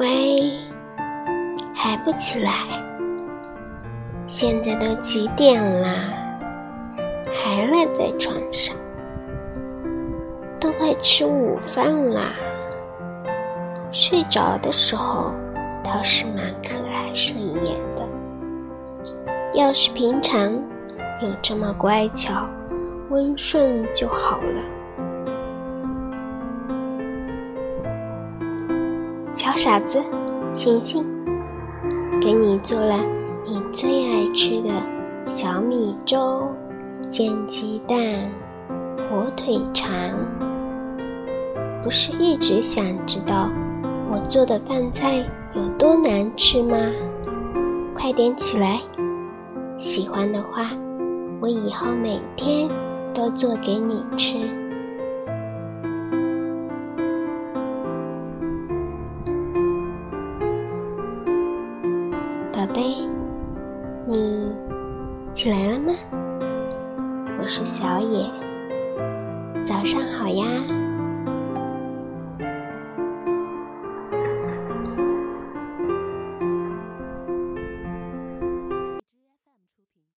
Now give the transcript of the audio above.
喂，还不起来？现在都几点啦？还赖在床上？都快吃午饭啦！睡着的时候倒是蛮可爱顺眼的。要是平常有这么乖巧、温顺就好了。小傻子，醒醒！给你做了你最爱吃的小米粥，煎鸡蛋，火腿肠。不是一直想知道我做的饭菜有多难吃吗？快点起来！喜欢的话，我以后每天都做给你吃。宝贝，你起来了吗？我是小野，早上好呀。